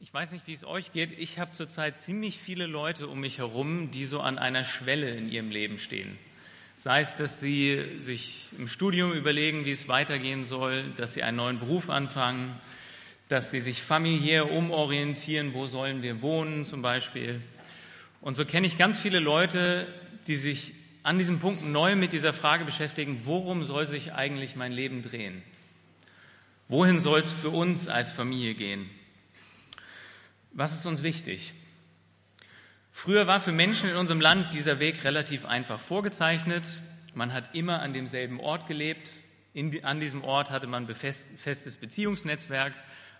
Ich weiß nicht, wie es euch geht. Ich habe zurzeit ziemlich viele Leute um mich herum, die so an einer Schwelle in ihrem Leben stehen. Sei es, dass sie sich im Studium überlegen, wie es weitergehen soll, dass sie einen neuen Beruf anfangen, dass sie sich familiär umorientieren, wo sollen wir wohnen zum Beispiel. Und so kenne ich ganz viele Leute, die sich an diesem Punkt neu mit dieser Frage beschäftigen, worum soll sich eigentlich mein Leben drehen? Wohin soll es für uns als Familie gehen? Was ist uns wichtig? Früher war für Menschen in unserem Land dieser Weg relativ einfach vorgezeichnet. Man hat immer an demselben Ort gelebt. In, an diesem Ort hatte man ein festes Beziehungsnetzwerk,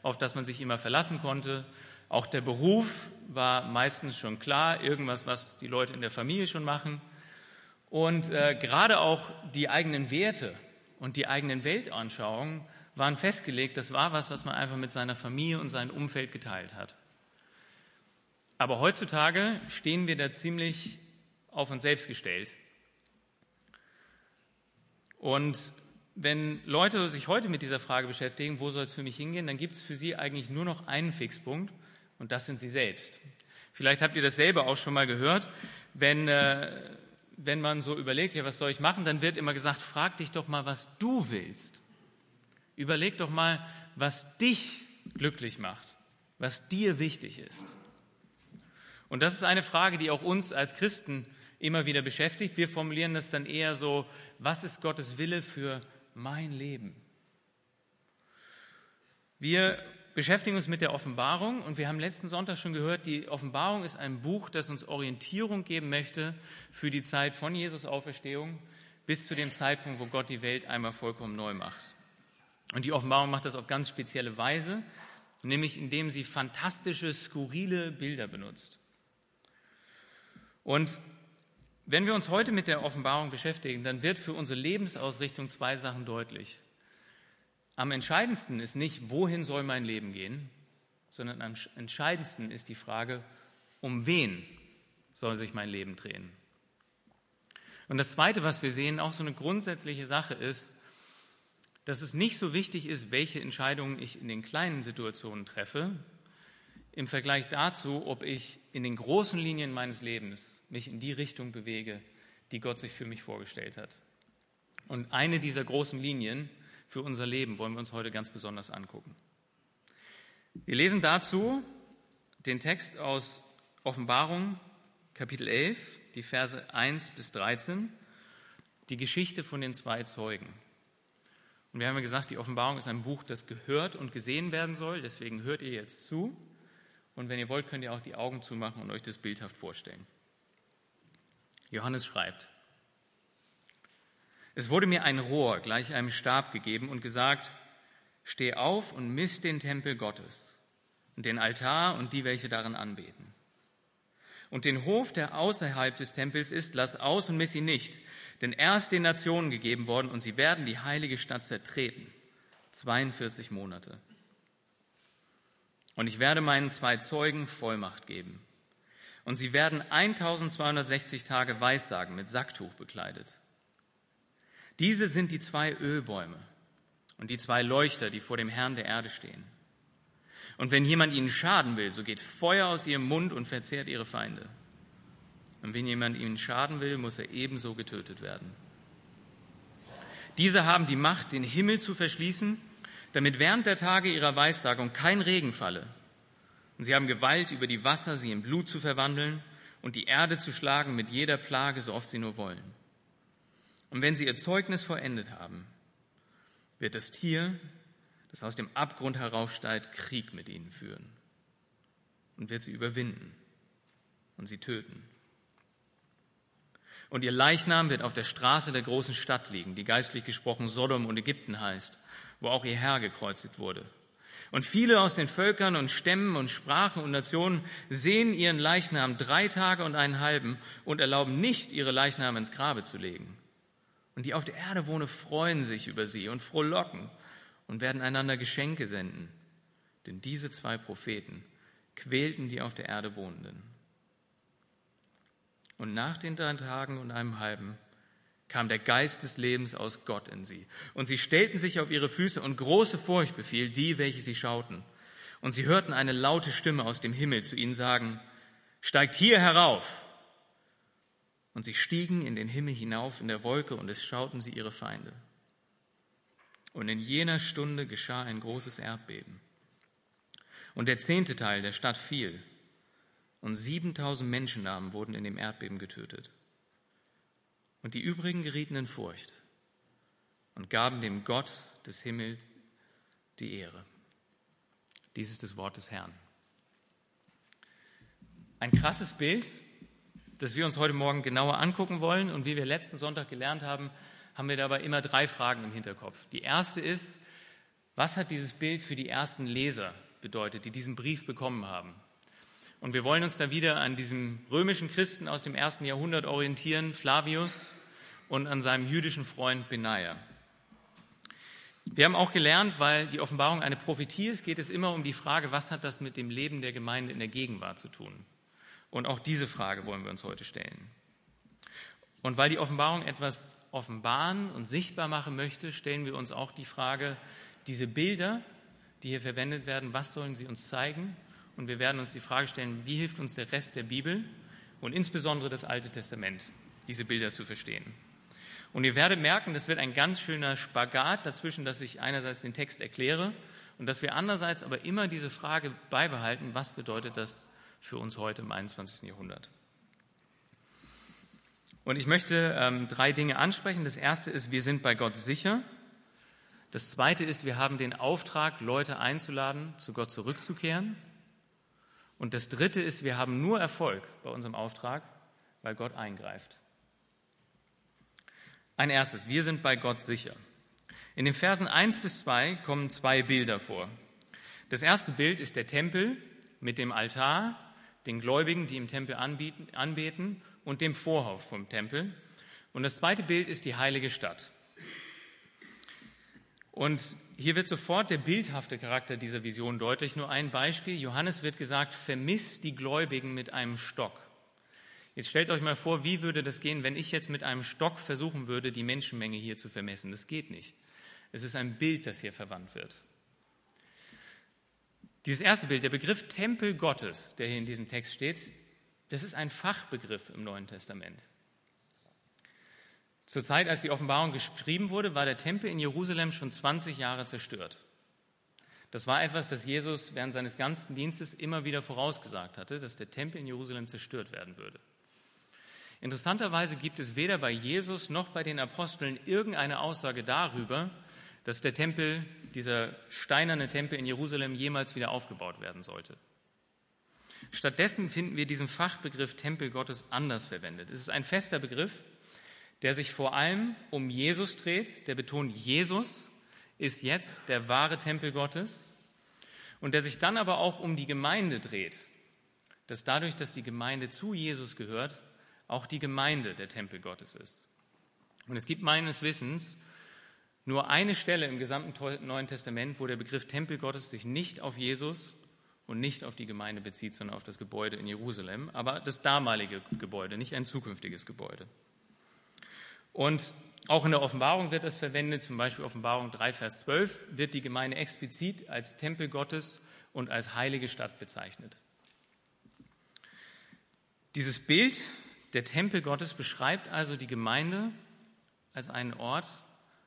auf das man sich immer verlassen konnte. Auch der Beruf war meistens schon klar, irgendwas, was die Leute in der Familie schon machen. Und äh, gerade auch die eigenen Werte und die eigenen Weltanschauungen waren festgelegt. Das war was, was man einfach mit seiner Familie und seinem Umfeld geteilt hat. Aber heutzutage stehen wir da ziemlich auf uns selbst gestellt. Und wenn Leute sich heute mit dieser Frage beschäftigen, wo soll es für mich hingehen, dann gibt es für sie eigentlich nur noch einen Fixpunkt und das sind sie selbst. Vielleicht habt ihr das selber auch schon mal gehört. Wenn, äh, wenn man so überlegt, ja, was soll ich machen, dann wird immer gesagt, frag dich doch mal, was du willst. Überleg doch mal, was dich glücklich macht, was dir wichtig ist. Und das ist eine Frage, die auch uns als Christen immer wieder beschäftigt. Wir formulieren das dann eher so, was ist Gottes Wille für mein Leben? Wir beschäftigen uns mit der Offenbarung und wir haben letzten Sonntag schon gehört, die Offenbarung ist ein Buch, das uns Orientierung geben möchte für die Zeit von Jesus Auferstehung bis zu dem Zeitpunkt, wo Gott die Welt einmal vollkommen neu macht. Und die Offenbarung macht das auf ganz spezielle Weise, nämlich indem sie fantastische, skurrile Bilder benutzt. Und wenn wir uns heute mit der Offenbarung beschäftigen, dann wird für unsere Lebensausrichtung zwei Sachen deutlich. Am entscheidendsten ist nicht, wohin soll mein Leben gehen, sondern am entscheidendsten ist die Frage, um wen soll sich mein Leben drehen. Und das Zweite, was wir sehen, auch so eine grundsätzliche Sache ist, dass es nicht so wichtig ist, welche Entscheidungen ich in den kleinen Situationen treffe, im Vergleich dazu, ob ich in den großen Linien meines Lebens mich in die Richtung bewege, die Gott sich für mich vorgestellt hat. Und eine dieser großen Linien für unser Leben wollen wir uns heute ganz besonders angucken. Wir lesen dazu den Text aus Offenbarung Kapitel 11, die Verse 1 bis 13, die Geschichte von den zwei Zeugen. Und wir haben ja gesagt, die Offenbarung ist ein Buch, das gehört und gesehen werden soll. Deswegen hört ihr jetzt zu. Und wenn ihr wollt, könnt ihr auch die Augen zumachen und euch das bildhaft vorstellen. Johannes schreibt, es wurde mir ein Rohr gleich einem Stab gegeben und gesagt, steh auf und misst den Tempel Gottes und den Altar und die, welche darin anbeten. Und den Hof, der außerhalb des Tempels ist, lass aus und miss ihn nicht, denn er ist den Nationen gegeben worden und sie werden die heilige Stadt zertreten. 42 Monate. Und ich werde meinen zwei Zeugen Vollmacht geben. Und sie werden 1260 Tage Weissagen mit Sacktuch bekleidet. Diese sind die zwei Ölbäume und die zwei Leuchter, die vor dem Herrn der Erde stehen. Und wenn jemand ihnen schaden will, so geht Feuer aus ihrem Mund und verzehrt ihre Feinde. Und wenn jemand ihnen schaden will, muss er ebenso getötet werden. Diese haben die Macht, den Himmel zu verschließen, damit während der Tage ihrer Weissagung kein Regen falle. Und sie haben Gewalt über die Wasser, sie in Blut zu verwandeln und die Erde zu schlagen mit jeder Plage, so oft sie nur wollen. Und wenn sie ihr Zeugnis vollendet haben, wird das Tier, das aus dem Abgrund heraufsteigt, Krieg mit ihnen führen und wird sie überwinden und sie töten. Und ihr Leichnam wird auf der Straße der großen Stadt liegen, die geistlich gesprochen Sodom und Ägypten heißt, wo auch ihr Herr gekreuzigt wurde. Und viele aus den Völkern und Stämmen und Sprachen und Nationen sehen ihren Leichnam drei Tage und einen halben und erlauben nicht, ihre Leichname ins Grabe zu legen. Und die auf der Erde wohnen, freuen sich über sie und frohlocken und werden einander Geschenke senden. Denn diese zwei Propheten quälten die auf der Erde Wohnenden. Und nach den drei Tagen und einem halben kam der Geist des Lebens aus Gott in sie. Und sie stellten sich auf ihre Füße und große Furcht befiel die, welche sie schauten. Und sie hörten eine laute Stimme aus dem Himmel zu ihnen sagen, steigt hier herauf. Und sie stiegen in den Himmel hinauf in der Wolke und es schauten sie ihre Feinde. Und in jener Stunde geschah ein großes Erdbeben. Und der zehnte Teil der Stadt fiel. Und 7000 Menschennamen wurden in dem Erdbeben getötet. Und die übrigen gerieten in Furcht und gaben dem Gott des Himmels die Ehre. Dies ist das Wort des Herrn. Ein krasses Bild, das wir uns heute Morgen genauer angucken wollen. Und wie wir letzten Sonntag gelernt haben, haben wir dabei immer drei Fragen im Hinterkopf. Die erste ist, was hat dieses Bild für die ersten Leser bedeutet, die diesen Brief bekommen haben? Und wir wollen uns da wieder an diesem römischen Christen aus dem ersten Jahrhundert orientieren, Flavius, und an seinem jüdischen Freund Benaja. Wir haben auch gelernt, weil die Offenbarung eine Prophetie ist, geht es immer um die Frage, was hat das mit dem Leben der Gemeinde in der Gegenwart zu tun? Und auch diese Frage wollen wir uns heute stellen. Und weil die Offenbarung etwas offenbaren und sichtbar machen möchte, stellen wir uns auch die Frage, diese Bilder, die hier verwendet werden, was sollen sie uns zeigen? Und wir werden uns die Frage stellen, wie hilft uns der Rest der Bibel und insbesondere das Alte Testament, diese Bilder zu verstehen? Und ihr werdet merken, das wird ein ganz schöner Spagat dazwischen, dass ich einerseits den Text erkläre und dass wir andererseits aber immer diese Frage beibehalten, was bedeutet das für uns heute im 21. Jahrhundert? Und ich möchte ähm, drei Dinge ansprechen. Das erste ist, wir sind bei Gott sicher. Das zweite ist, wir haben den Auftrag, Leute einzuladen, zu Gott zurückzukehren. Und das dritte ist, wir haben nur Erfolg bei unserem Auftrag, weil Gott eingreift. Ein erstes, wir sind bei Gott sicher. In den Versen 1 bis 2 kommen zwei Bilder vor. Das erste Bild ist der Tempel mit dem Altar, den Gläubigen, die im Tempel anbieten, anbeten und dem Vorhof vom Tempel. Und das zweite Bild ist die heilige Stadt. Und hier wird sofort der bildhafte Charakter dieser Vision deutlich. Nur ein Beispiel. Johannes wird gesagt, vermiss die Gläubigen mit einem Stock. Jetzt stellt euch mal vor, wie würde das gehen, wenn ich jetzt mit einem Stock versuchen würde, die Menschenmenge hier zu vermessen. Das geht nicht. Es ist ein Bild, das hier verwandt wird. Dieses erste Bild, der Begriff Tempel Gottes, der hier in diesem Text steht, das ist ein Fachbegriff im Neuen Testament. Zur Zeit, als die Offenbarung geschrieben wurde, war der Tempel in Jerusalem schon 20 Jahre zerstört. Das war etwas, das Jesus während seines ganzen Dienstes immer wieder vorausgesagt hatte, dass der Tempel in Jerusalem zerstört werden würde. Interessanterweise gibt es weder bei Jesus noch bei den Aposteln irgendeine Aussage darüber, dass der Tempel, dieser steinerne Tempel in Jerusalem jemals wieder aufgebaut werden sollte. Stattdessen finden wir diesen Fachbegriff Tempel Gottes anders verwendet. Es ist ein fester Begriff, der sich vor allem um Jesus dreht, der betont, Jesus ist jetzt der wahre Tempel Gottes und der sich dann aber auch um die Gemeinde dreht, dass dadurch, dass die Gemeinde zu Jesus gehört, auch die Gemeinde der Tempel Gottes ist. Und es gibt meines Wissens nur eine Stelle im gesamten Neuen Testament, wo der Begriff Tempel Gottes sich nicht auf Jesus und nicht auf die Gemeinde bezieht, sondern auf das Gebäude in Jerusalem, aber das damalige Gebäude, nicht ein zukünftiges Gebäude. Und auch in der Offenbarung wird das verwendet, zum Beispiel Offenbarung 3, Vers 12, wird die Gemeinde explizit als Tempel Gottes und als heilige Stadt bezeichnet. Dieses Bild der Tempel Gottes beschreibt also die Gemeinde als einen Ort,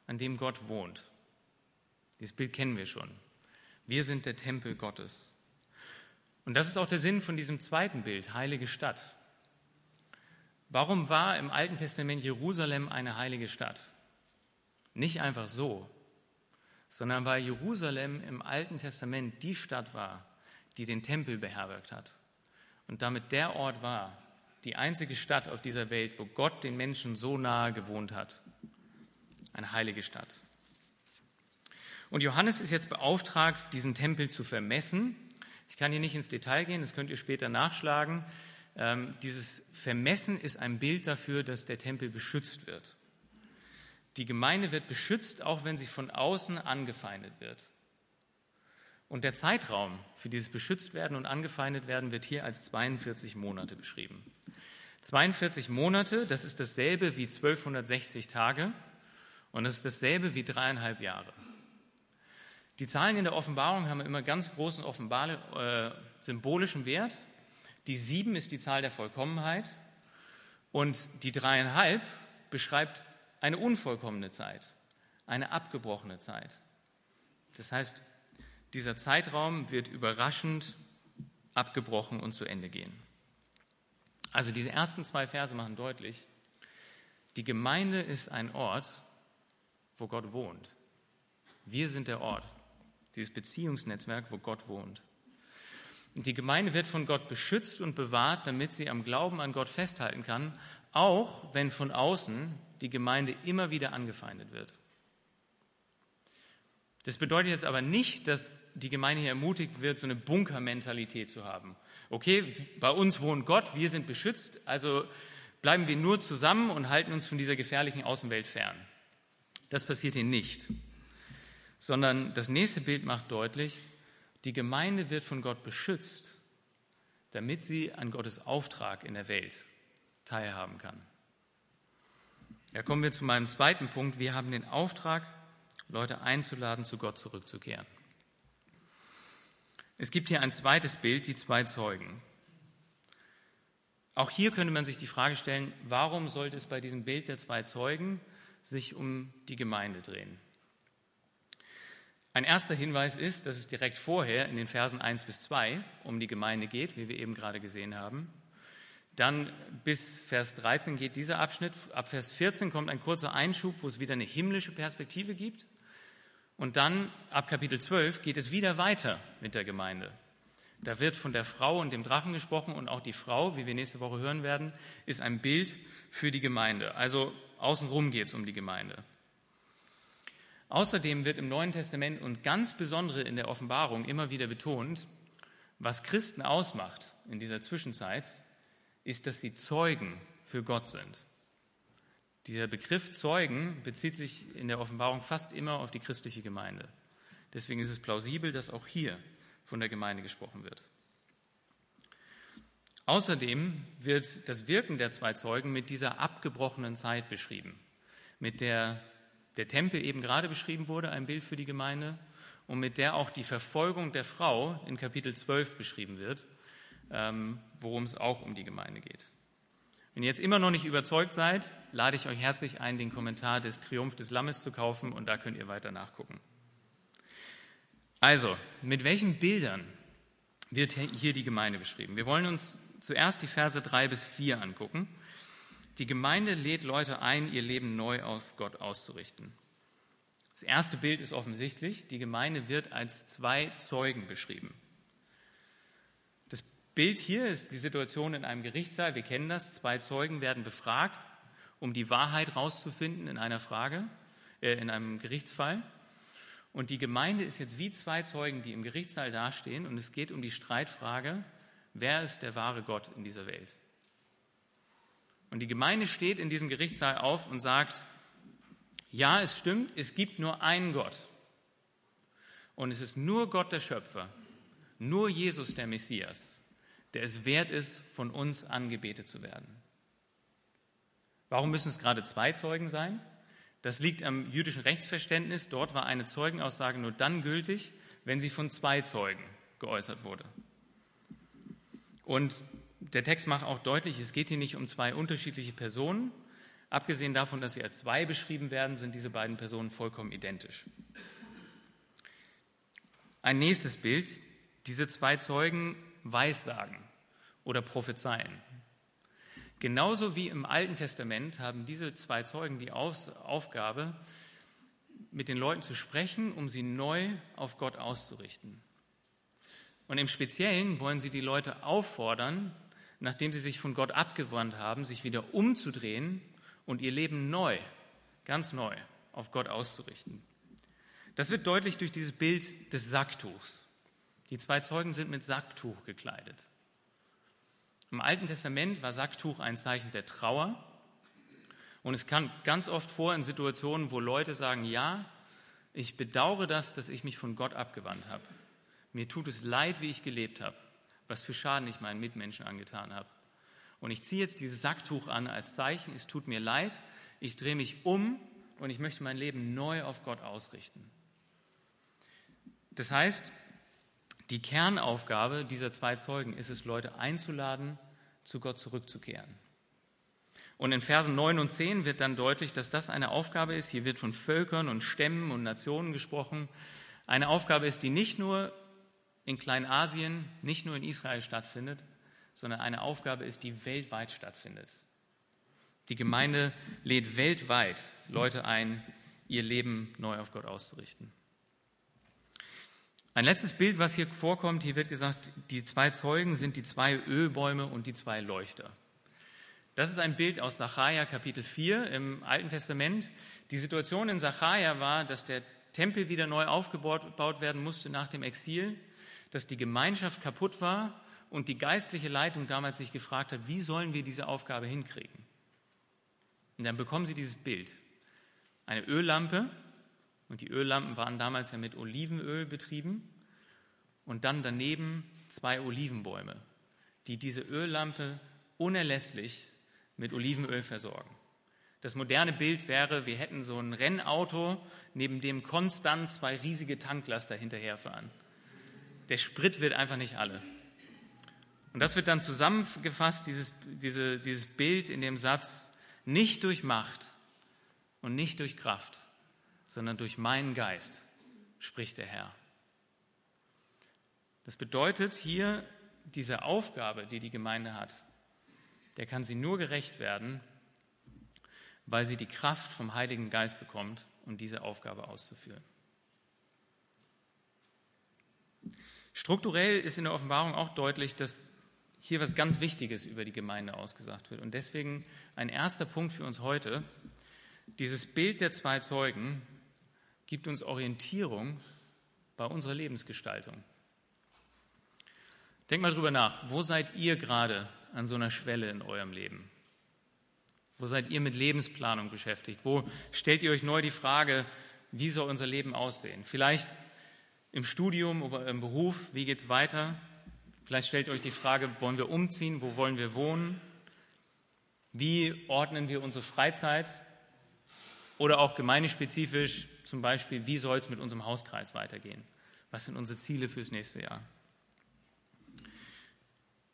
an dem Gott wohnt. Dieses Bild kennen wir schon. Wir sind der Tempel Gottes. Und das ist auch der Sinn von diesem zweiten Bild, heilige Stadt. Warum war im Alten Testament Jerusalem eine heilige Stadt? Nicht einfach so, sondern weil Jerusalem im Alten Testament die Stadt war, die den Tempel beherbergt hat und damit der Ort war, die einzige Stadt auf dieser Welt, wo Gott den Menschen so nahe gewohnt hat. Eine heilige Stadt. Und Johannes ist jetzt beauftragt, diesen Tempel zu vermessen. Ich kann hier nicht ins Detail gehen, das könnt ihr später nachschlagen. Ähm, dieses Vermessen ist ein Bild dafür, dass der Tempel beschützt wird. Die Gemeinde wird beschützt, auch wenn sie von außen angefeindet wird. Und der Zeitraum für dieses Beschütztwerden und angefeindet werden wird hier als 42 Monate beschrieben. 42 Monate, das ist dasselbe wie 1260 Tage und das ist dasselbe wie dreieinhalb Jahre. Die Zahlen in der Offenbarung haben immer ganz großen äh, symbolischen Wert. Die sieben ist die Zahl der Vollkommenheit und die dreieinhalb beschreibt eine unvollkommene Zeit, eine abgebrochene Zeit. Das heißt, dieser Zeitraum wird überraschend abgebrochen und zu Ende gehen. Also diese ersten zwei Verse machen deutlich, die Gemeinde ist ein Ort, wo Gott wohnt. Wir sind der Ort, dieses Beziehungsnetzwerk, wo Gott wohnt. Und die Gemeinde wird von Gott beschützt und bewahrt, damit sie am Glauben an Gott festhalten kann, auch wenn von außen die Gemeinde immer wieder angefeindet wird. Das bedeutet jetzt aber nicht, dass die Gemeinde hier ermutigt wird, so eine Bunkermentalität zu haben. Okay, bei uns wohnt Gott, wir sind beschützt, also bleiben wir nur zusammen und halten uns von dieser gefährlichen Außenwelt fern. Das passiert hier nicht, sondern das nächste Bild macht deutlich, die Gemeinde wird von Gott beschützt, damit sie an Gottes Auftrag in der Welt teilhaben kann. Ja, kommen wir zu meinem zweiten Punkt. Wir haben den Auftrag, Leute einzuladen, zu Gott zurückzukehren. Es gibt hier ein zweites Bild, die zwei Zeugen. Auch hier könnte man sich die Frage stellen, warum sollte es bei diesem Bild der zwei Zeugen sich um die Gemeinde drehen? Ein erster Hinweis ist, dass es direkt vorher in den Versen 1 bis 2 um die Gemeinde geht, wie wir eben gerade gesehen haben. Dann bis Vers 13 geht dieser Abschnitt. Ab Vers 14 kommt ein kurzer Einschub, wo es wieder eine himmlische Perspektive gibt. Und dann ab Kapitel 12 geht es wieder weiter mit der Gemeinde. Da wird von der Frau und dem Drachen gesprochen und auch die Frau, wie wir nächste Woche hören werden, ist ein Bild für die Gemeinde. Also außenrum geht es um die Gemeinde. Außerdem wird im Neuen Testament und ganz besondere in der Offenbarung immer wieder betont, was Christen ausmacht in dieser Zwischenzeit, ist, dass sie Zeugen für Gott sind. Dieser Begriff Zeugen bezieht sich in der Offenbarung fast immer auf die christliche Gemeinde. Deswegen ist es plausibel, dass auch hier von der Gemeinde gesprochen wird. Außerdem wird das Wirken der zwei Zeugen mit dieser abgebrochenen Zeit beschrieben, mit der der Tempel eben gerade beschrieben wurde, ein Bild für die Gemeinde, und mit der auch die Verfolgung der Frau in Kapitel 12 beschrieben wird, ähm, worum es auch um die Gemeinde geht. Wenn ihr jetzt immer noch nicht überzeugt seid, lade ich euch herzlich ein, den Kommentar des Triumph des Lammes zu kaufen und da könnt ihr weiter nachgucken. Also, mit welchen Bildern wird hier die Gemeinde beschrieben? Wir wollen uns zuerst die Verse drei bis vier angucken. Die Gemeinde lädt Leute ein, ihr Leben neu auf Gott auszurichten. Das erste Bild ist offensichtlich. Die Gemeinde wird als zwei Zeugen beschrieben. Bild hier ist die Situation in einem Gerichtssaal. Wir kennen das. Zwei Zeugen werden befragt, um die Wahrheit rauszufinden in einer Frage, äh, in einem Gerichtsfall. Und die Gemeinde ist jetzt wie zwei Zeugen, die im Gerichtssaal dastehen. Und es geht um die Streitfrage, wer ist der wahre Gott in dieser Welt? Und die Gemeinde steht in diesem Gerichtssaal auf und sagt, ja, es stimmt, es gibt nur einen Gott. Und es ist nur Gott der Schöpfer, nur Jesus der Messias der es wert ist, von uns angebetet zu werden. Warum müssen es gerade zwei Zeugen sein? Das liegt am jüdischen Rechtsverständnis. Dort war eine Zeugenaussage nur dann gültig, wenn sie von zwei Zeugen geäußert wurde. Und der Text macht auch deutlich, es geht hier nicht um zwei unterschiedliche Personen. Abgesehen davon, dass sie als zwei beschrieben werden, sind diese beiden Personen vollkommen identisch. Ein nächstes Bild. Diese zwei Zeugen Weissagen oder Prophezeien. Genauso wie im Alten Testament haben diese zwei Zeugen die Aufgabe, mit den Leuten zu sprechen, um sie neu auf Gott auszurichten. Und im Speziellen wollen sie die Leute auffordern, nachdem sie sich von Gott abgewandt haben, sich wieder umzudrehen und ihr Leben neu, ganz neu auf Gott auszurichten. Das wird deutlich durch dieses Bild des Sacktuchs. Die zwei Zeugen sind mit Sacktuch gekleidet. Im Alten Testament war Sacktuch ein Zeichen der Trauer. Und es kam ganz oft vor in Situationen, wo Leute sagen, ja, ich bedauere das, dass ich mich von Gott abgewandt habe. Mir tut es leid, wie ich gelebt habe, was für Schaden ich meinen Mitmenschen angetan habe. Und ich ziehe jetzt dieses Sacktuch an als Zeichen, es tut mir leid, ich drehe mich um und ich möchte mein Leben neu auf Gott ausrichten. Das heißt, die Kernaufgabe dieser zwei Zeugen ist es, Leute einzuladen, zu Gott zurückzukehren. Und in Versen 9 und 10 wird dann deutlich, dass das eine Aufgabe ist. Hier wird von Völkern und Stämmen und Nationen gesprochen. Eine Aufgabe ist, die nicht nur in Kleinasien, nicht nur in Israel stattfindet, sondern eine Aufgabe ist, die weltweit stattfindet. Die Gemeinde lädt weltweit Leute ein, ihr Leben neu auf Gott auszurichten. Ein letztes Bild, was hier vorkommt, hier wird gesagt, die zwei Zeugen sind die zwei Ölbäume und die zwei Leuchter. Das ist ein Bild aus Sacharja Kapitel 4 im Alten Testament. Die Situation in Sacharja war, dass der Tempel wieder neu aufgebaut werden musste nach dem Exil, dass die Gemeinschaft kaputt war und die geistliche Leitung damals sich gefragt hat, wie sollen wir diese Aufgabe hinkriegen? Und dann bekommen sie dieses Bild. Eine Öllampe, und die Öllampen waren damals ja mit Olivenöl betrieben. Und dann daneben zwei Olivenbäume, die diese Öllampe unerlässlich mit Olivenöl versorgen. Das moderne Bild wäre, wir hätten so ein Rennauto, neben dem konstant zwei riesige Tanklaster hinterherfahren. Der Sprit wird einfach nicht alle. Und das wird dann zusammengefasst, dieses, diese, dieses Bild in dem Satz, nicht durch Macht und nicht durch Kraft, sondern durch meinen Geist, spricht der Herr. Das bedeutet hier, diese Aufgabe, die die Gemeinde hat, der kann sie nur gerecht werden, weil sie die Kraft vom Heiligen Geist bekommt, um diese Aufgabe auszuführen. Strukturell ist in der Offenbarung auch deutlich, dass hier was ganz Wichtiges über die Gemeinde ausgesagt wird. Und deswegen ein erster Punkt für uns heute. Dieses Bild der zwei Zeugen gibt uns Orientierung bei unserer Lebensgestaltung. Denkt mal drüber nach, wo seid ihr gerade an so einer Schwelle in eurem Leben? Wo seid ihr mit Lebensplanung beschäftigt? Wo stellt ihr euch neu die Frage, wie soll unser Leben aussehen? Vielleicht im Studium oder im Beruf, wie geht es weiter? Vielleicht stellt euch die Frage, wollen wir umziehen? Wo wollen wir wohnen? Wie ordnen wir unsere Freizeit? Oder auch gemeindespezifisch, zum Beispiel, wie soll es mit unserem Hauskreis weitergehen? Was sind unsere Ziele fürs nächste Jahr?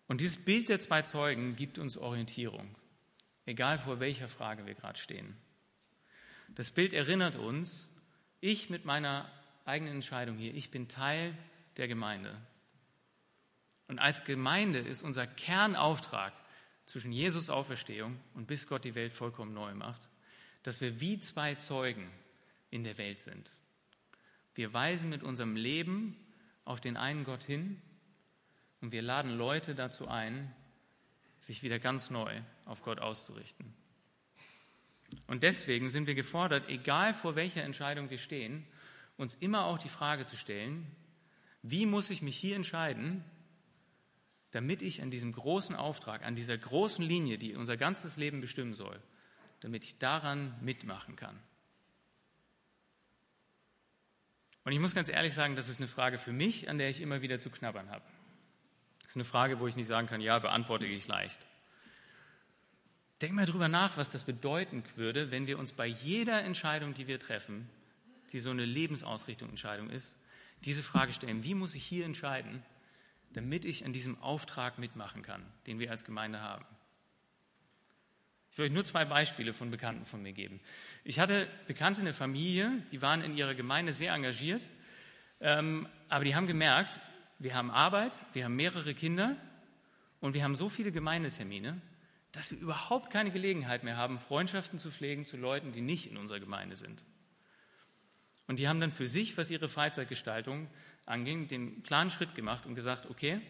Und dieses Bild der zwei Zeugen gibt uns Orientierung, egal vor welcher Frage wir gerade stehen. Das Bild erinnert uns, ich mit meiner eigenen Entscheidung hier, ich bin Teil der Gemeinde. Und als Gemeinde ist unser Kernauftrag zwischen Jesus Auferstehung und bis Gott die Welt vollkommen neu macht, dass wir wie zwei Zeugen in der Welt sind. Wir weisen mit unserem Leben auf den einen Gott hin und wir laden Leute dazu ein, sich wieder ganz neu auf Gott auszurichten. Und deswegen sind wir gefordert, egal vor welcher Entscheidung wir stehen, uns immer auch die Frage zu stellen, wie muss ich mich hier entscheiden, damit ich an diesem großen Auftrag, an dieser großen Linie, die unser ganzes Leben bestimmen soll, damit ich daran mitmachen kann. Und ich muss ganz ehrlich sagen, das ist eine Frage für mich, an der ich immer wieder zu knabbern habe. Das ist eine Frage, wo ich nicht sagen kann, ja, beantworte ich leicht. Denk mal drüber nach, was das bedeuten würde, wenn wir uns bei jeder Entscheidung, die wir treffen, die so eine Lebensausrichtung Entscheidung ist, diese Frage stellen, wie muss ich hier entscheiden, damit ich an diesem Auftrag mitmachen kann, den wir als Gemeinde haben. Ich will euch nur zwei Beispiele von Bekannten von mir geben. Ich hatte Bekannte, eine Familie, die waren in ihrer Gemeinde sehr engagiert, ähm, aber die haben gemerkt, wir haben Arbeit, wir haben mehrere Kinder und wir haben so viele Gemeindetermine, dass wir überhaupt keine Gelegenheit mehr haben, Freundschaften zu pflegen zu Leuten, die nicht in unserer Gemeinde sind. Und die haben dann für sich, was ihre Freizeitgestaltung anging, den klaren Schritt gemacht und gesagt, okay,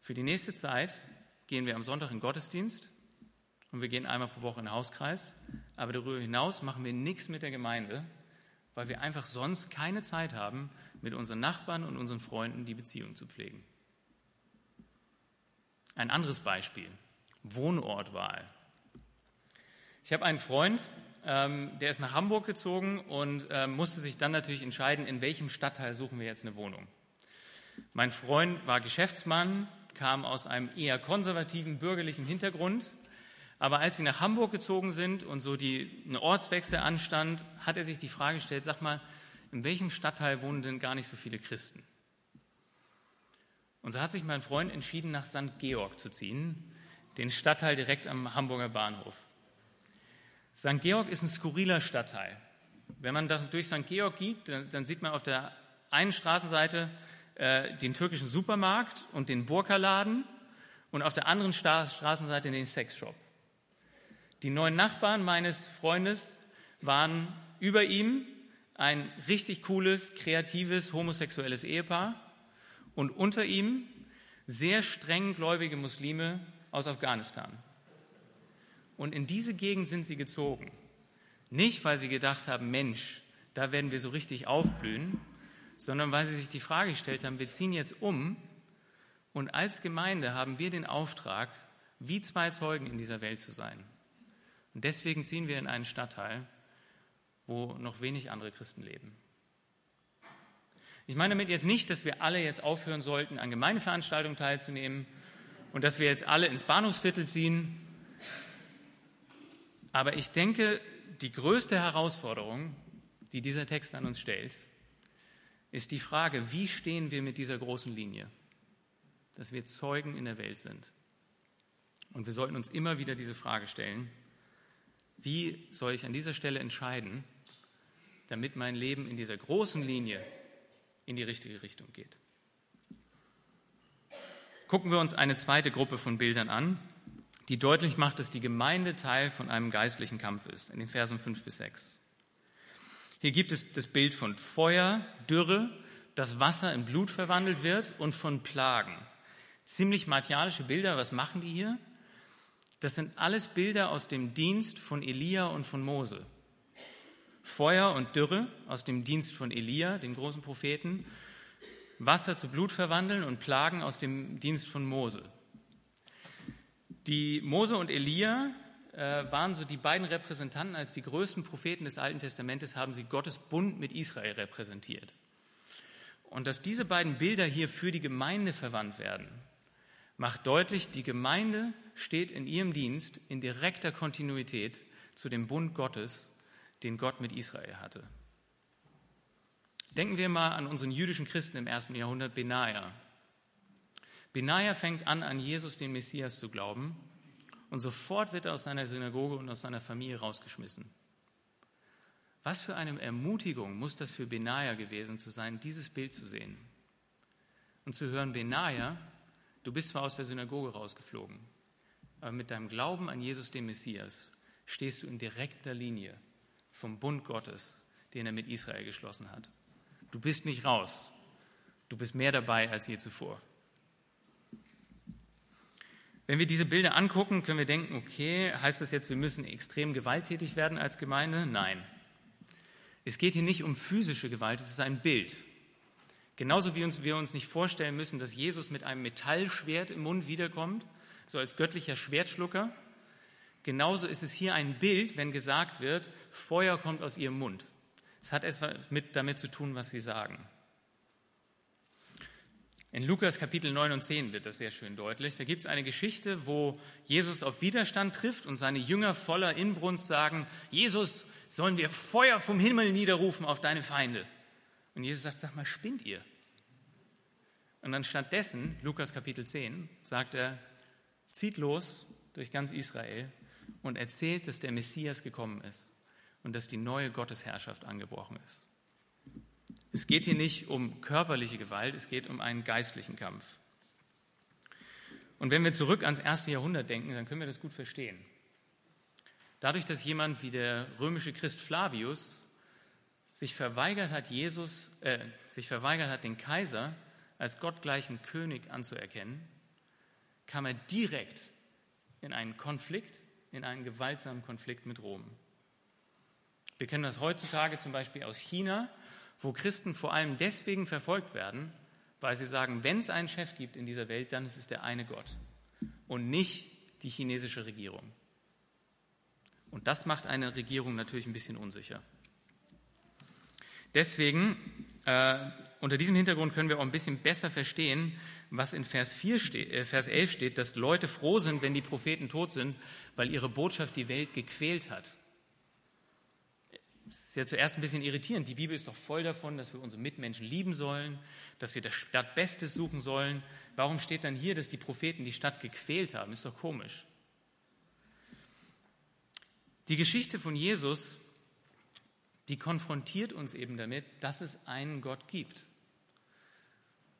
für die nächste Zeit gehen wir am Sonntag in Gottesdienst und wir gehen einmal pro Woche in den Hauskreis. Aber darüber hinaus machen wir nichts mit der Gemeinde, weil wir einfach sonst keine Zeit haben, mit unseren Nachbarn und unseren Freunden die Beziehung zu pflegen. Ein anderes Beispiel, Wohnortwahl. Ich habe einen Freund, ähm, der ist nach Hamburg gezogen und ähm, musste sich dann natürlich entscheiden, in welchem Stadtteil suchen wir jetzt eine Wohnung. Mein Freund war Geschäftsmann, kam aus einem eher konservativen bürgerlichen Hintergrund aber als sie nach Hamburg gezogen sind und so die, ein Ortswechsel anstand, hat er sich die Frage gestellt, sag mal, in welchem Stadtteil wohnen denn gar nicht so viele Christen? Und so hat sich mein Freund entschieden, nach St. Georg zu ziehen, den Stadtteil direkt am Hamburger Bahnhof. St. Georg ist ein skurriler Stadtteil. Wenn man durch St. Georg geht, dann, dann sieht man auf der einen Straßenseite äh, den türkischen Supermarkt und den Burka-Laden und auf der anderen Stra Straßenseite den Sexshop. Die neuen Nachbarn meines Freundes waren über ihm ein richtig cooles, kreatives, homosexuelles Ehepaar und unter ihm sehr streng gläubige Muslime aus Afghanistan. Und in diese Gegend sind sie gezogen. Nicht, weil sie gedacht haben, Mensch, da werden wir so richtig aufblühen, sondern weil sie sich die Frage gestellt haben, wir ziehen jetzt um und als Gemeinde haben wir den Auftrag, wie zwei Zeugen in dieser Welt zu sein. Und deswegen ziehen wir in einen Stadtteil, wo noch wenig andere Christen leben. Ich meine damit jetzt nicht, dass wir alle jetzt aufhören sollten, an Gemeindeveranstaltungen teilzunehmen und dass wir jetzt alle ins Bahnhofsviertel ziehen. Aber ich denke, die größte Herausforderung, die dieser Text an uns stellt, ist die Frage, wie stehen wir mit dieser großen Linie, dass wir Zeugen in der Welt sind. Und wir sollten uns immer wieder diese Frage stellen, wie soll ich an dieser Stelle entscheiden, damit mein Leben in dieser großen Linie in die richtige Richtung geht. Gucken wir uns eine zweite Gruppe von Bildern an, die deutlich macht, dass die Gemeinde Teil von einem geistlichen Kampf ist, in den Versen 5 bis 6. Hier gibt es das Bild von Feuer, Dürre, das Wasser in Blut verwandelt wird und von Plagen. Ziemlich martialische Bilder, was machen die hier? Das sind alles Bilder aus dem Dienst von Elia und von Mose. Feuer und Dürre aus dem Dienst von Elia, dem großen Propheten, Wasser zu Blut verwandeln und Plagen aus dem Dienst von Mose. Die Mose und Elia äh, waren so die beiden Repräsentanten, als die größten Propheten des Alten Testamentes haben sie Gottes Bund mit Israel repräsentiert. Und dass diese beiden Bilder hier für die Gemeinde verwandt werden, macht deutlich, die Gemeinde steht in ihrem Dienst in direkter Kontinuität zu dem Bund Gottes den Gott mit Israel hatte. Denken wir mal an unseren jüdischen Christen im ersten Jahrhundert, Benaja. Benaja fängt an, an Jesus, den Messias, zu glauben und sofort wird er aus seiner Synagoge und aus seiner Familie rausgeschmissen. Was für eine Ermutigung muss das für Benaja gewesen zu sein, dieses Bild zu sehen und zu hören, Benaja, du bist zwar aus der Synagoge rausgeflogen, aber mit deinem Glauben an Jesus, den Messias, stehst du in direkter Linie vom Bund Gottes, den er mit Israel geschlossen hat. Du bist nicht raus. Du bist mehr dabei als je zuvor. Wenn wir diese Bilder angucken, können wir denken, okay, heißt das jetzt, wir müssen extrem gewalttätig werden als Gemeinde? Nein. Es geht hier nicht um physische Gewalt, es ist ein Bild. Genauso wie uns, wir uns nicht vorstellen müssen, dass Jesus mit einem Metallschwert im Mund wiederkommt, so als göttlicher Schwertschlucker, Genauso ist es hier ein Bild, wenn gesagt wird, Feuer kommt aus ihrem Mund. Es hat etwas mit, damit zu tun, was sie sagen. In Lukas Kapitel 9 und 10 wird das sehr schön deutlich. Da gibt es eine Geschichte, wo Jesus auf Widerstand trifft und seine Jünger voller Inbrunst sagen, Jesus, sollen wir Feuer vom Himmel niederrufen auf deine Feinde? Und Jesus sagt, sag mal, spinnt ihr? Und dann stattdessen, Lukas Kapitel 10, sagt er, zieht los durch ganz Israel und erzählt, dass der Messias gekommen ist und dass die neue Gottesherrschaft angebrochen ist. Es geht hier nicht um körperliche Gewalt, es geht um einen geistlichen Kampf. Und wenn wir zurück ans erste Jahrhundert denken, dann können wir das gut verstehen. Dadurch, dass jemand wie der römische Christ Flavius sich verweigert hat, Jesus, äh, sich verweigert hat, den Kaiser als gottgleichen König anzuerkennen, kam er direkt in einen Konflikt in einen gewaltsamen Konflikt mit Rom. Wir kennen das heutzutage zum Beispiel aus China, wo Christen vor allem deswegen verfolgt werden, weil sie sagen, wenn es einen Chef gibt in dieser Welt, dann ist es der eine Gott und nicht die chinesische Regierung. Und das macht eine Regierung natürlich ein bisschen unsicher. Deswegen, äh, unter diesem Hintergrund können wir auch ein bisschen besser verstehen, was in Vers, 4 steht, äh, Vers 11 steht, dass Leute froh sind, wenn die Propheten tot sind, weil ihre Botschaft die Welt gequält hat. Das ist ja zuerst ein bisschen irritierend. Die Bibel ist doch voll davon, dass wir unsere Mitmenschen lieben sollen, dass wir der Stadt Bestes suchen sollen. Warum steht dann hier, dass die Propheten die Stadt gequält haben? Ist doch komisch. Die Geschichte von Jesus, die konfrontiert uns eben damit, dass es einen Gott gibt.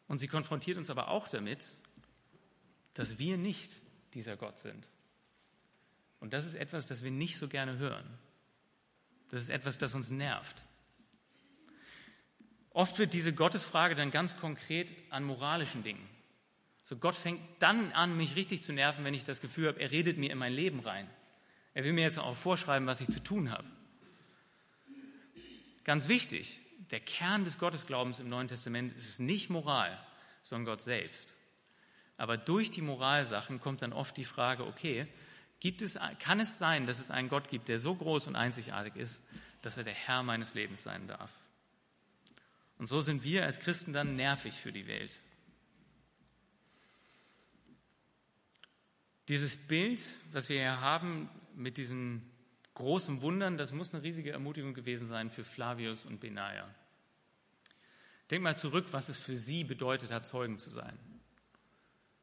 Und sie konfrontiert uns aber auch damit, dass wir nicht dieser Gott sind. Und das ist etwas, das wir nicht so gerne hören. Das ist etwas, das uns nervt. Oft wird diese Gottesfrage dann ganz konkret an moralischen Dingen. So Gott fängt dann an, mich richtig zu nerven, wenn ich das Gefühl habe, er redet mir in mein Leben rein. Er will mir jetzt auch vorschreiben, was ich zu tun habe. Ganz wichtig, der Kern des Gottesglaubens im Neuen Testament ist nicht Moral, sondern Gott selbst. Aber durch die Moralsachen kommt dann oft die Frage, okay, gibt es, kann es sein, dass es einen Gott gibt, der so groß und einzigartig ist, dass er der Herr meines Lebens sein darf? Und so sind wir als Christen dann nervig für die Welt. Dieses Bild, was wir hier haben mit diesen großen Wundern, das muss eine riesige Ermutigung gewesen sein für Flavius und Benaja. Denk mal zurück, was es für sie bedeutet hat, Zeugen zu sein.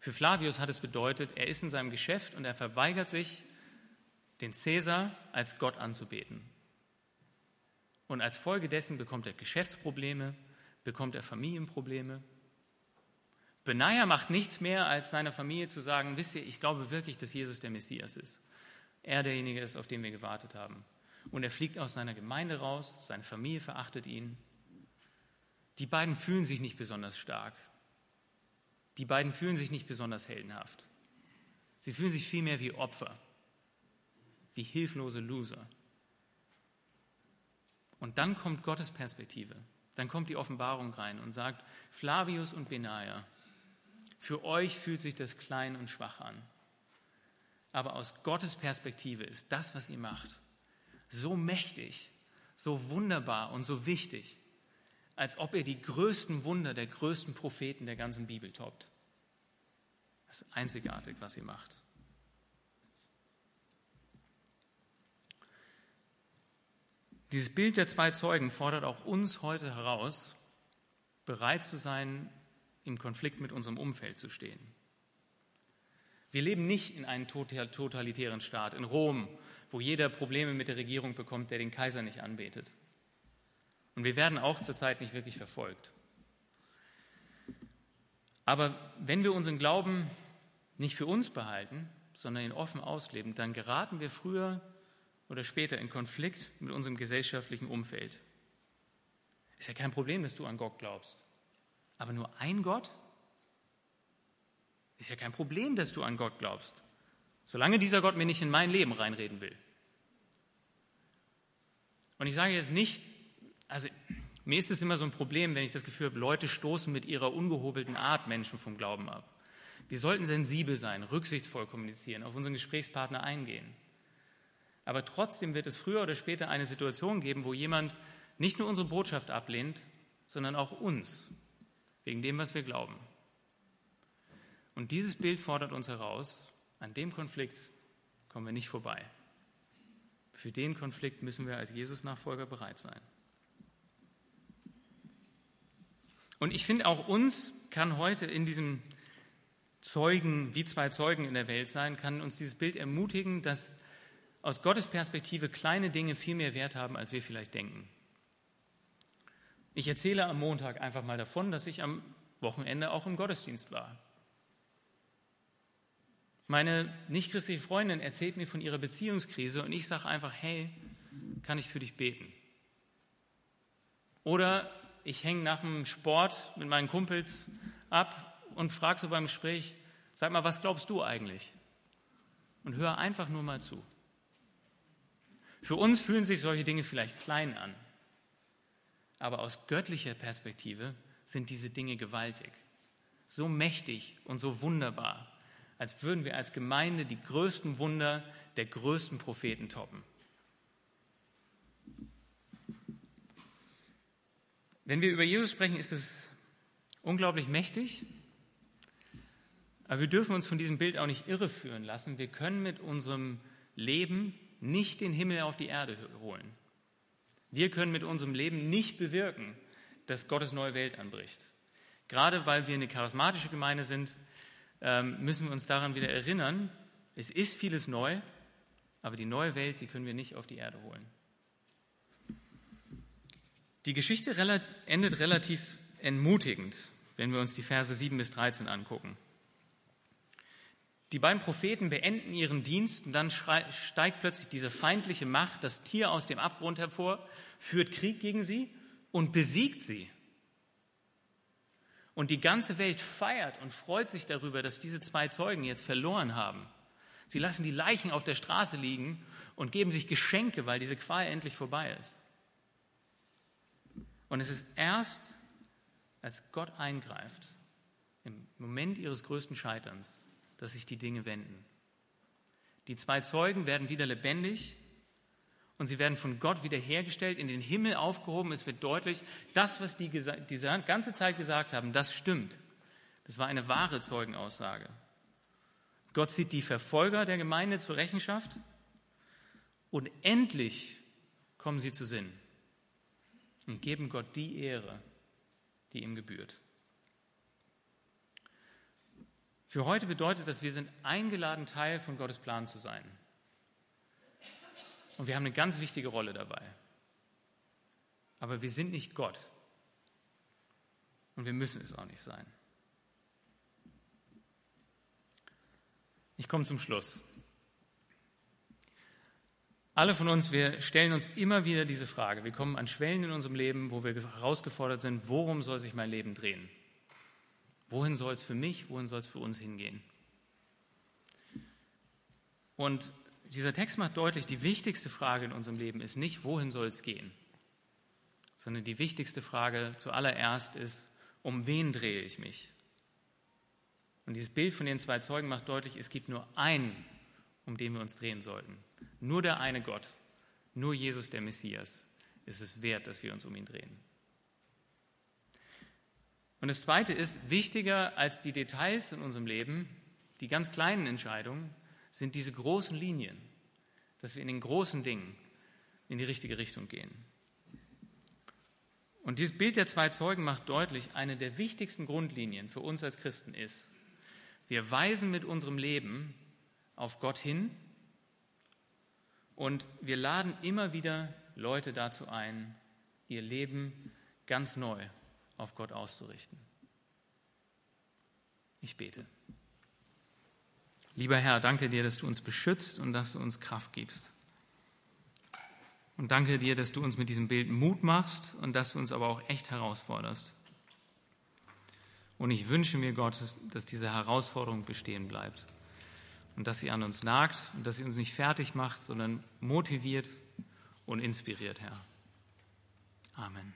Für Flavius hat es bedeutet, er ist in seinem Geschäft und er verweigert sich, den Cäsar als Gott anzubeten. Und als Folge dessen bekommt er Geschäftsprobleme, bekommt er Familienprobleme. Benaja macht nichts mehr, als seiner Familie zu sagen, wisst ihr, ich glaube wirklich, dass Jesus der Messias ist. Er derjenige ist, auf den wir gewartet haben. Und er fliegt aus seiner Gemeinde raus, seine Familie verachtet ihn. Die beiden fühlen sich nicht besonders stark. Die beiden fühlen sich nicht besonders heldenhaft. Sie fühlen sich vielmehr wie Opfer, wie hilflose Loser. Und dann kommt Gottes Perspektive, dann kommt die Offenbarung rein und sagt, Flavius und Benaja, für euch fühlt sich das klein und schwach an. Aber aus Gottes Perspektive ist das, was ihr macht, so mächtig, so wunderbar und so wichtig, als ob er die größten Wunder der größten Propheten der ganzen Bibel toppt. Das ist einzigartig, was ihr macht. Dieses Bild der zwei Zeugen fordert auch uns heute heraus, bereit zu sein, im Konflikt mit unserem Umfeld zu stehen. Wir leben nicht in einem totalitären Staat, in Rom, wo jeder Probleme mit der Regierung bekommt, der den Kaiser nicht anbetet. Und wir werden auch zurzeit nicht wirklich verfolgt. Aber wenn wir unseren Glauben nicht für uns behalten, sondern ihn offen ausleben, dann geraten wir früher oder später in Konflikt mit unserem gesellschaftlichen Umfeld. Ist ja kein Problem, dass du an Gott glaubst. Aber nur ein Gott? Ist ja kein Problem, dass du an Gott glaubst. Solange dieser Gott mir nicht in mein Leben reinreden will. Und ich sage jetzt nicht, also mir ist es immer so ein Problem, wenn ich das Gefühl habe, Leute stoßen mit ihrer ungehobelten Art Menschen vom Glauben ab. Wir sollten sensibel sein, rücksichtsvoll kommunizieren, auf unseren Gesprächspartner eingehen. Aber trotzdem wird es früher oder später eine Situation geben, wo jemand nicht nur unsere Botschaft ablehnt, sondern auch uns, wegen dem, was wir glauben. Und dieses Bild fordert uns heraus, an dem Konflikt kommen wir nicht vorbei. Für den Konflikt müssen wir als Jesus-Nachfolger bereit sein. Und ich finde, auch uns kann heute in diesem Zeugen, wie zwei Zeugen in der Welt sein, kann uns dieses Bild ermutigen, dass aus Gottes Perspektive kleine Dinge viel mehr Wert haben, als wir vielleicht denken. Ich erzähle am Montag einfach mal davon, dass ich am Wochenende auch im Gottesdienst war. Meine nichtchristliche Freundin erzählt mir von ihrer Beziehungskrise und ich sage einfach, hey, kann ich für dich beten? Oder ich hänge nach dem Sport mit meinen Kumpels ab und frage so beim Gespräch, sag mal, was glaubst du eigentlich? Und hör einfach nur mal zu. Für uns fühlen sich solche Dinge vielleicht klein an, aber aus göttlicher Perspektive sind diese Dinge gewaltig, so mächtig und so wunderbar, als würden wir als Gemeinde die größten Wunder der größten Propheten toppen. Wenn wir über Jesus sprechen, ist es unglaublich mächtig, aber wir dürfen uns von diesem Bild auch nicht irreführen lassen. Wir können mit unserem Leben nicht den Himmel auf die Erde holen. Wir können mit unserem Leben nicht bewirken, dass Gottes neue Welt anbricht. Gerade weil wir eine charismatische Gemeinde sind, ähm, müssen wir uns daran wieder erinnern, es ist vieles neu, aber die neue Welt, die können wir nicht auf die Erde holen. Die Geschichte endet relativ entmutigend, wenn wir uns die Verse 7 bis 13 angucken. Die beiden Propheten beenden ihren Dienst und dann steigt plötzlich diese feindliche Macht, das Tier aus dem Abgrund hervor, führt Krieg gegen sie und besiegt sie. Und die ganze Welt feiert und freut sich darüber, dass diese zwei Zeugen jetzt verloren haben. Sie lassen die Leichen auf der Straße liegen und geben sich Geschenke, weil diese Qual endlich vorbei ist. Und es ist erst, als Gott eingreift, im Moment ihres größten Scheiterns, dass sich die Dinge wenden. Die zwei Zeugen werden wieder lebendig und sie werden von Gott wiederhergestellt, in den Himmel aufgehoben. Es wird deutlich, das, was die die ganze Zeit gesagt haben, das stimmt. Das war eine wahre Zeugenaussage. Gott zieht die Verfolger der Gemeinde zur Rechenschaft und endlich kommen sie zu Sinn und geben Gott die Ehre, die ihm gebührt. Für heute bedeutet das, wir sind eingeladen, Teil von Gottes Plan zu sein. Und wir haben eine ganz wichtige Rolle dabei. Aber wir sind nicht Gott. Und wir müssen es auch nicht sein. Ich komme zum Schluss. Alle von uns, wir stellen uns immer wieder diese Frage. Wir kommen an Schwellen in unserem Leben, wo wir herausgefordert sind, worum soll sich mein Leben drehen? Wohin soll es für mich, wohin soll es für uns hingehen? Und dieser Text macht deutlich, die wichtigste Frage in unserem Leben ist nicht, wohin soll es gehen, sondern die wichtigste Frage zuallererst ist, um wen drehe ich mich? Und dieses Bild von den zwei Zeugen macht deutlich, es gibt nur einen, um den wir uns drehen sollten. Nur der eine Gott, nur Jesus der Messias ist es wert, dass wir uns um ihn drehen. Und das Zweite ist, wichtiger als die Details in unserem Leben, die ganz kleinen Entscheidungen, sind diese großen Linien, dass wir in den großen Dingen in die richtige Richtung gehen. Und dieses Bild der zwei Zeugen macht deutlich, eine der wichtigsten Grundlinien für uns als Christen ist, wir weisen mit unserem Leben auf Gott hin und wir laden immer wieder Leute dazu ein, ihr Leben ganz neu auf Gott auszurichten. Ich bete. Lieber Herr, danke dir, dass du uns beschützt und dass du uns Kraft gibst. Und danke dir, dass du uns mit diesem Bild Mut machst und dass du uns aber auch echt herausforderst. Und ich wünsche mir, Gott, dass diese Herausforderung bestehen bleibt und dass sie an uns nagt und dass sie uns nicht fertig macht, sondern motiviert und inspiriert, Herr. Amen.